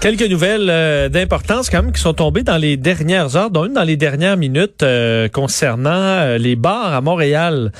Quelques nouvelles euh, d'importance quand même qui sont tombées dans les dernières heures, dont une dans les dernières minutes euh, concernant euh, les bars à Montréal.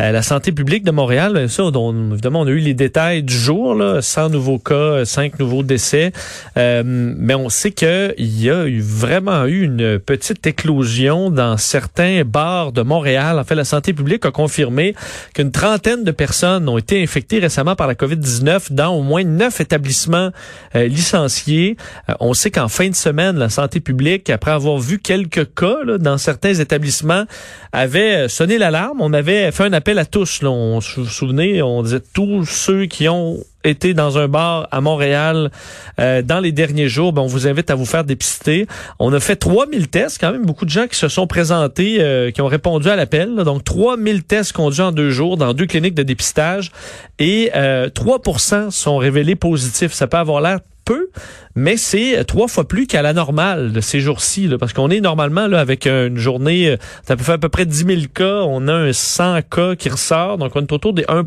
la santé publique de Montréal, ça, dont, évidemment, on a eu les détails du jour, là, 100 nouveaux cas, 5 nouveaux décès. mais on sait qu'il y a eu vraiment eu une petite éclosion dans certains bars de Montréal. En fait, la santé publique a confirmé qu'une trentaine de personnes ont été infectées récemment par la COVID-19 dans au moins neuf établissements licenciés. Euh, on sait qu'en fin de semaine, la santé publique, après avoir vu quelques cas dans certains établissements, avait euh, sonné l'alarme. On avait fait un appel à tous. Là. On se souvenez, on disait tous ceux qui ont été dans un bar à Montréal euh, dans les derniers jours, ben, on vous invite à vous faire dépister. On a fait 3000 tests, quand même beaucoup de gens qui se sont présentés, qui ont répondu à l'appel. Donc 3000 tests conduits en deux jours dans deux cliniques de dépistage et 3% sont révélés positifs. Ça peut avoir l'air peu, mais c'est trois fois plus qu'à la normale de ces jours-ci, parce qu'on est normalement là avec une journée, euh, ça peut faire à peu près 10 000 cas, on a un 100 cas qui ressort, donc on est autour des 1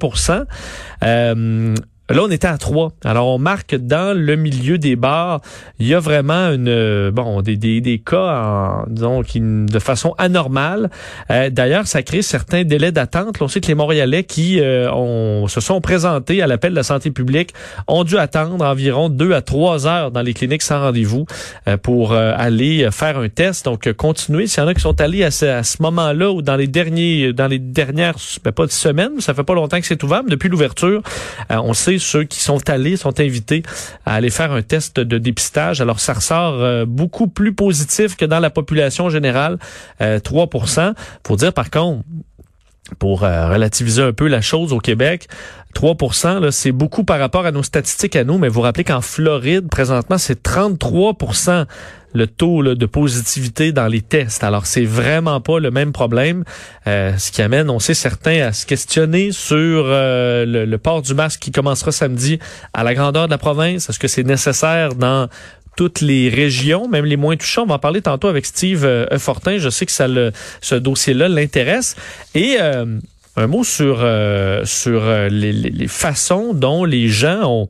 euh, Là, on était à trois. Alors, on marque dans le milieu des bars, il y a vraiment une euh, bon des, des, des cas, en, disons, de façon anormale. Euh, d'ailleurs, ça crée certains délais d'attente. On sait que les Montréalais qui euh, se sont présentés à l'appel de la santé publique ont dû attendre environ deux à trois heures dans les cliniques sans rendez-vous pour aller faire un test. Donc, continuez. S'il y en a qui sont allés à ce, ce moment-là ou dans les derniers, dans les dernières, ben, pas de semaines, ça fait pas longtemps que c'est ouvert, mais depuis l'ouverture, on sait ceux qui sont allés sont invités à aller faire un test de dépistage. Alors, ça ressort euh, beaucoup plus positif que dans la population générale, 3% euh, Faut dire, par contre, pour euh, relativiser un peu la chose au Québec, 3% c'est beaucoup par rapport à nos statistiques à nous, mais vous rappelez qu'en Floride, présentement, c'est 33% le taux de positivité dans les tests. Alors, c'est vraiment pas le même problème, euh, ce qui amène, on sait, certains à se questionner sur euh, le, port du masque qui commencera samedi à la grandeur de la province. Est-ce que c'est nécessaire dans toutes les régions, même les moins touchées. On va en parler tantôt avec Steve euh, Fortin. Je sais que ça ce dossier-là l'intéresse. Et un mot sur, sur les, les façons dont les gens ont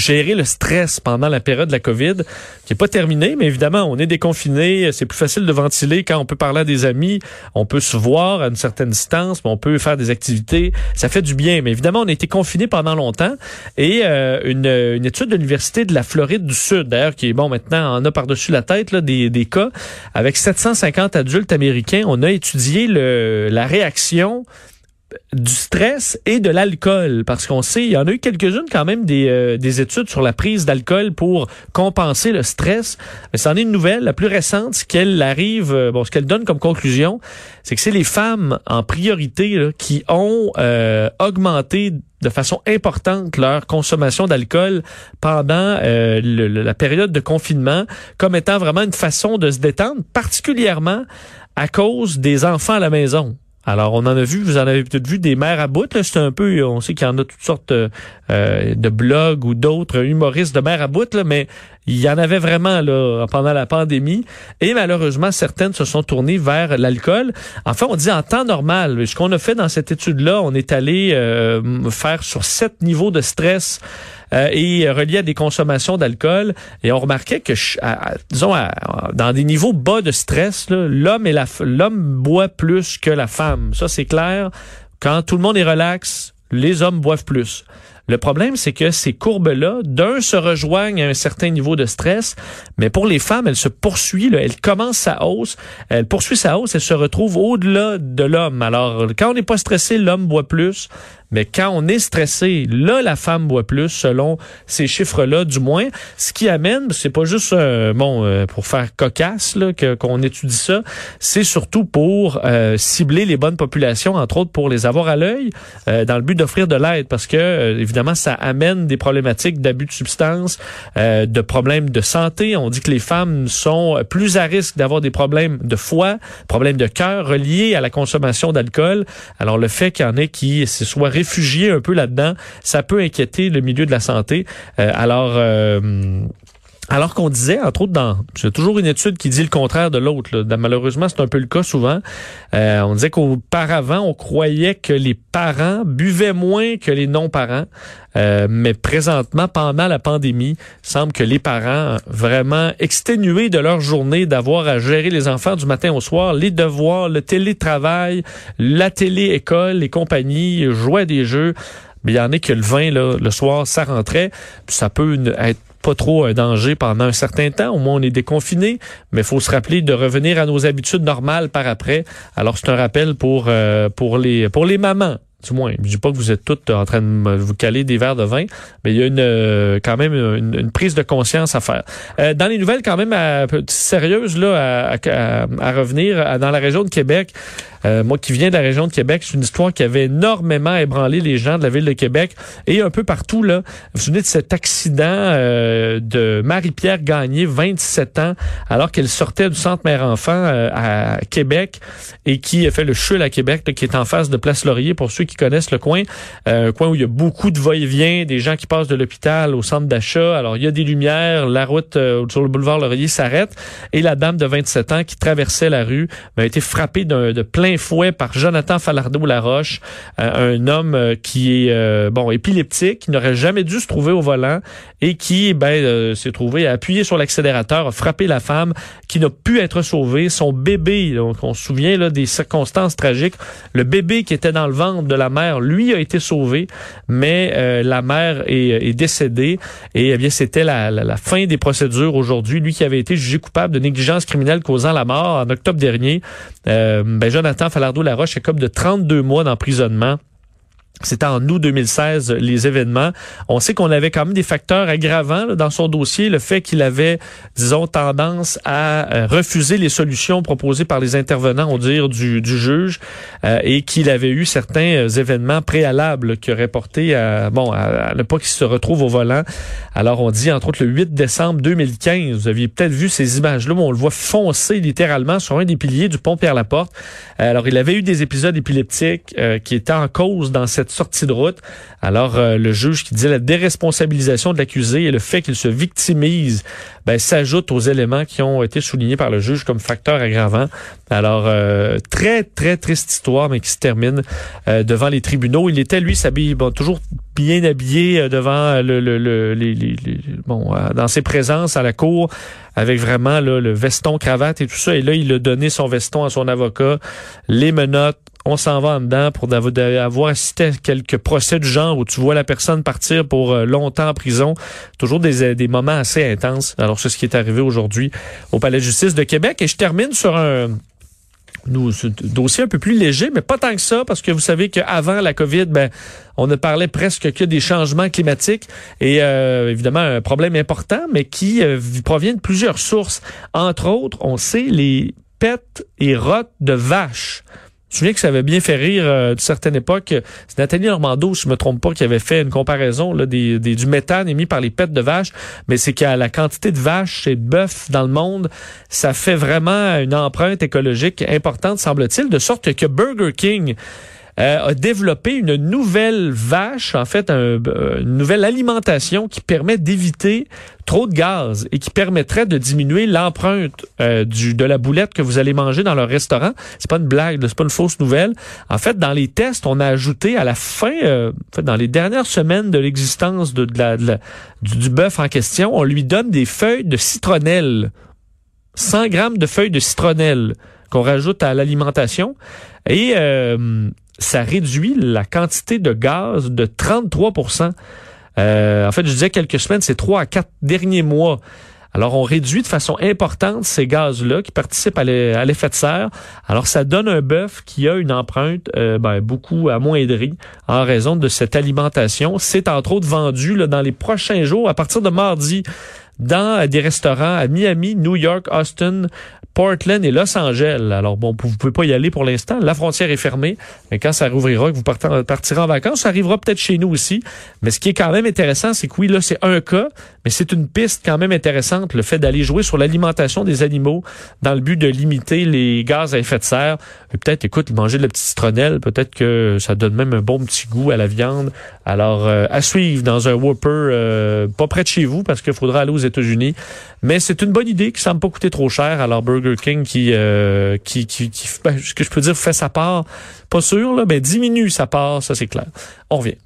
gérer le stress pendant la période de la COVID, qui est pas terminée, mais évidemment, on est déconfiné, c'est plus facile de ventiler quand on peut parler à des amis, on peut se voir à une certaine distance, on peut faire des activités, ça fait du bien. Mais évidemment, on a été confiné pendant longtemps et euh, une, une, étude de l'Université de la Floride du Sud, d'ailleurs, qui est bon maintenant, on a par-dessus la tête là, des, des cas, avec 750 adultes américains, on a étudié le, la réaction du stress et de l'alcool parce qu'on sait il y en a eu quelques-unes quand même des, euh, des études sur la prise d'alcool pour compenser le stress. Mais c'en est une nouvelle la plus récente ce qu'elle arrive euh, bon ce qu'elle donne comme conclusion c'est que c'est les femmes en priorité qui ont euh, augmenté de façon importante leur consommation d'alcool pendant la période de confinement comme étant vraiment une façon de se détendre particulièrement à cause des enfants à la maison alors, on en a vu, vous en avez peut-être vu des mères à bout. C'est un peu, on sait qu'il y en a toutes sortes euh, de blogs ou d'autres humoristes de mères à bout, mais il y en avait vraiment là pendant la pandémie. Et malheureusement, certaines se sont tournées vers l'alcool. Enfin, on dit en temps normal. Ce qu'on a fait dans cette étude-là, on est allé euh, faire sur sept niveaux de stress euh, et relié à des consommations d'alcool. Et on remarquait que, disons, dans des niveaux bas de stress, l'homme l'homme boit plus que la femme. Ça, c'est clair. Quand tout le monde est relax, les hommes boivent plus. Le problème, c'est que ces courbes-là, d'un, se rejoignent à un certain niveau de stress, mais pour les femmes, elle se poursuit, là, elle commence sa hausse, elle poursuit sa hausse, elle se retrouve au-delà de l'homme. Alors, quand on n'est pas stressé, l'homme boit plus, mais quand on est stressé, là, la femme boit plus, selon ces chiffres-là, du moins. Ce qui amène, c'est pas juste euh, bon euh, pour faire cocasse là que qu'on étudie ça, c'est surtout pour euh, cibler les bonnes populations, entre autres pour les avoir à l'œil, dans le but d'offrir de l'aide, parce que évidemment, ça amène des problématiques d'abus de substances, de problèmes de santé. On dit que les femmes sont plus à risque d'avoir des problèmes de foie, problèmes de cœur reliés à la consommation d'alcool. Alors le fait qu'il y en ait qui se soient réfugiés un peu là-dedans, ça peut inquiéter le milieu de la santé. Euh, alors, euh, Alors qu'on disait, entre autres, dans j'ai toujours une étude qui dit le contraire de l'autre. Malheureusement, c'est un peu le cas souvent. Euh, on disait qu'auparavant, on croyait que les parents buvaient moins que les non-parents. Euh, mais présentement, pendant la pandémie, semble que les parents, vraiment exténués de leur journée, d'avoir à gérer les enfants du matin au soir, les devoirs, le télétravail, la télé-école, les compagnies, jouer des jeux, mais il y en a que le vin, là, le soir, ça rentrait. ça peut être pas trop un danger pendant un certain temps. Au moins, on est déconfiné, mais il faut se rappeler de revenir à nos habitudes normales par après. Alors, c'est un rappel pour, euh, pour, les, pour les mamans. Du moins, je dis pas que vous êtes toutes en train de vous caler des verres de vin, mais il y a une euh, quand même une, prise de conscience à faire. Euh, dans les nouvelles quand même sérieuses là à, à, revenir dans la région de Québec, euh, moi qui viens de la région de Québec, c'est une histoire qui avait énormément ébranlé les gens de la ville de Québec et un peu partout. Là. Vous vous souvenez de cet accident euh, de Marie-Pierre Gagné, 27 ans, alors qu'elle sortait du centre mère-enfant euh, à Québec et qui a fait le chul à Québec, qui est en face de Place Laurier, pour ceux qui connaissent le coin. un coin où il y a beaucoup de va-et-vient, des gens qui passent de l'hôpital au centre d'achat. Alors, il y a des lumières, la route sur le boulevard Laurier s'arrête et la dame de 27 ans qui traversait la rue a été frappée de plein fouet par Jonathan Falardeau-Laroche, euh, un homme euh, qui est euh, bon épileptique, qui n'aurait jamais dû se trouver au volant et qui ben s'est trouvé à appuyer sur l'accélérateur, a frappé la femme qui n'a pu être sauvée. Son bébé, donc on se souvient là, des circonstances tragiques, le bébé qui était dans le ventre de la mère, lui a été sauvé, mais la mère est, décédée et eh bien c'était la, la, fin des procédures aujourd'hui. Lui qui avait été jugé coupable de négligence criminelle causant la mort en octobre dernier, ben Jonathan Falardeau-Laroche est comme de 32 mois d'emprisonnement. C'était en août 2016 les événements. On sait qu'on avait quand même des facteurs aggravants dans son dossier, le fait qu'il avait, disons, tendance à euh, refuser les solutions proposées par les intervenants, on dire du, juge, euh, et qu'il avait eu certains euh, événements préalables qui auraient porté à bon à, ne pas qu'il se retrouve au volant. Alors on dit entre autres le 8 décembre 2015, vous aviez peut-être vu ces images-là où on le voit foncer littéralement sur un des piliers du pont Pierre-Laporte. Alors il avait eu des épisodes épileptiques qui étaient en cause dans cette sortie de route. Alors, euh, le juge qui disait la déresponsabilisation de l'accusé et le fait qu'il se victimise ben, s'ajoute aux éléments qui ont été soulignés par le juge comme facteur aggravant. Alors, euh, très, très triste histoire, mais qui se termine euh, devant les tribunaux. Il était, lui, s'habille bon, toujours bien habillé devant le, le, le les, les, bon, dans ses présences à la cour, avec vraiment le veston, cravate et tout ça. Et là, il a donné son veston à son avocat, les menottes, on s'en va en dedans pour avoir assisté quelques procès du genre où tu vois la personne partir pour euh, longtemps en prison. Toujours des, euh, des moments assez intenses. Alors, c'est ce qui est arrivé aujourd'hui au Palais de justice de Québec. Et je termine sur un dossier un peu plus léger, mais pas tant que ça, parce que vous savez qu'avant la COVID, ben, on ne parlait presque que des changements climatiques et euh, évidemment un problème important, mais qui provient de plusieurs sources. Entre autres, on sait les pets et rottes de vaches. Je me que ça avait bien fait rire euh, d'une certaine époque. C'est Nathalie Normando, si je me trompe pas, qui avait fait une comparaison du méthane émis par les pets de vaches. Mais c'est qu'à la quantité de vaches et de bœufs dans le monde, ça fait vraiment une empreinte écologique importante, semble-t-il, de sorte que Burger King euh, a développé une nouvelle vache, en fait, euh, une nouvelle alimentation qui permet d'éviter trop de gaz et qui permettrait de diminuer l'empreinte euh, du de la boulette que vous allez manger dans leur restaurant. C'est pas une blague, c'est pas une fausse nouvelle. En fait, dans les tests, on a ajouté à la fin, en fait, dans les dernières semaines de l'existence de, la, du, du bœuf en question, on lui donne des feuilles de citronnelle. 100 grammes de feuilles de citronnelle qu'on rajoute à l'alimentation. Et ça réduit la quantité de gaz de 33% euh, En fait, je disais quelques semaines, c'est trois à quatre derniers mois. Alors, on réduit de façon importante ces gaz-là qui participent à l'effet de serre. Alors, ça donne un bœuf qui a une empreinte euh, ben, beaucoup amoindrie en raison de cette alimentation. C'est entre autres vendu là, dans les prochains jours, à partir de mardi, dans des restaurants à Miami, New York, Austin, Portland et Los Angeles. Alors bon, vous pouvez pas y aller pour l'instant. La frontière est fermée. Mais quand ça rouvrira, que vous partirez en vacances, ça arrivera peut-être chez nous aussi. Mais ce qui est quand même intéressant, c'est que oui, là, c'est un cas, mais c'est une piste quand même intéressante, le fait d'aller jouer sur l'alimentation des animaux dans le but de limiter les gaz à effet de serre. Peut-être, écoute, manger de la petite citronnelle, peut-être que ça donne même un bon petit goût à la viande. Alors, euh, à suivre dans un Whopper euh, pas près de chez vous, parce qu'il faudra aller aux États-Unis. Mais c'est une bonne idée qui semble pas coûter trop cher. Alors, Burger King qui, euh, qui, qui, qui ben, ce que je peux dire, fait sa part. Pas sûr, là, mais diminue sa part, ça c'est clair. On revient.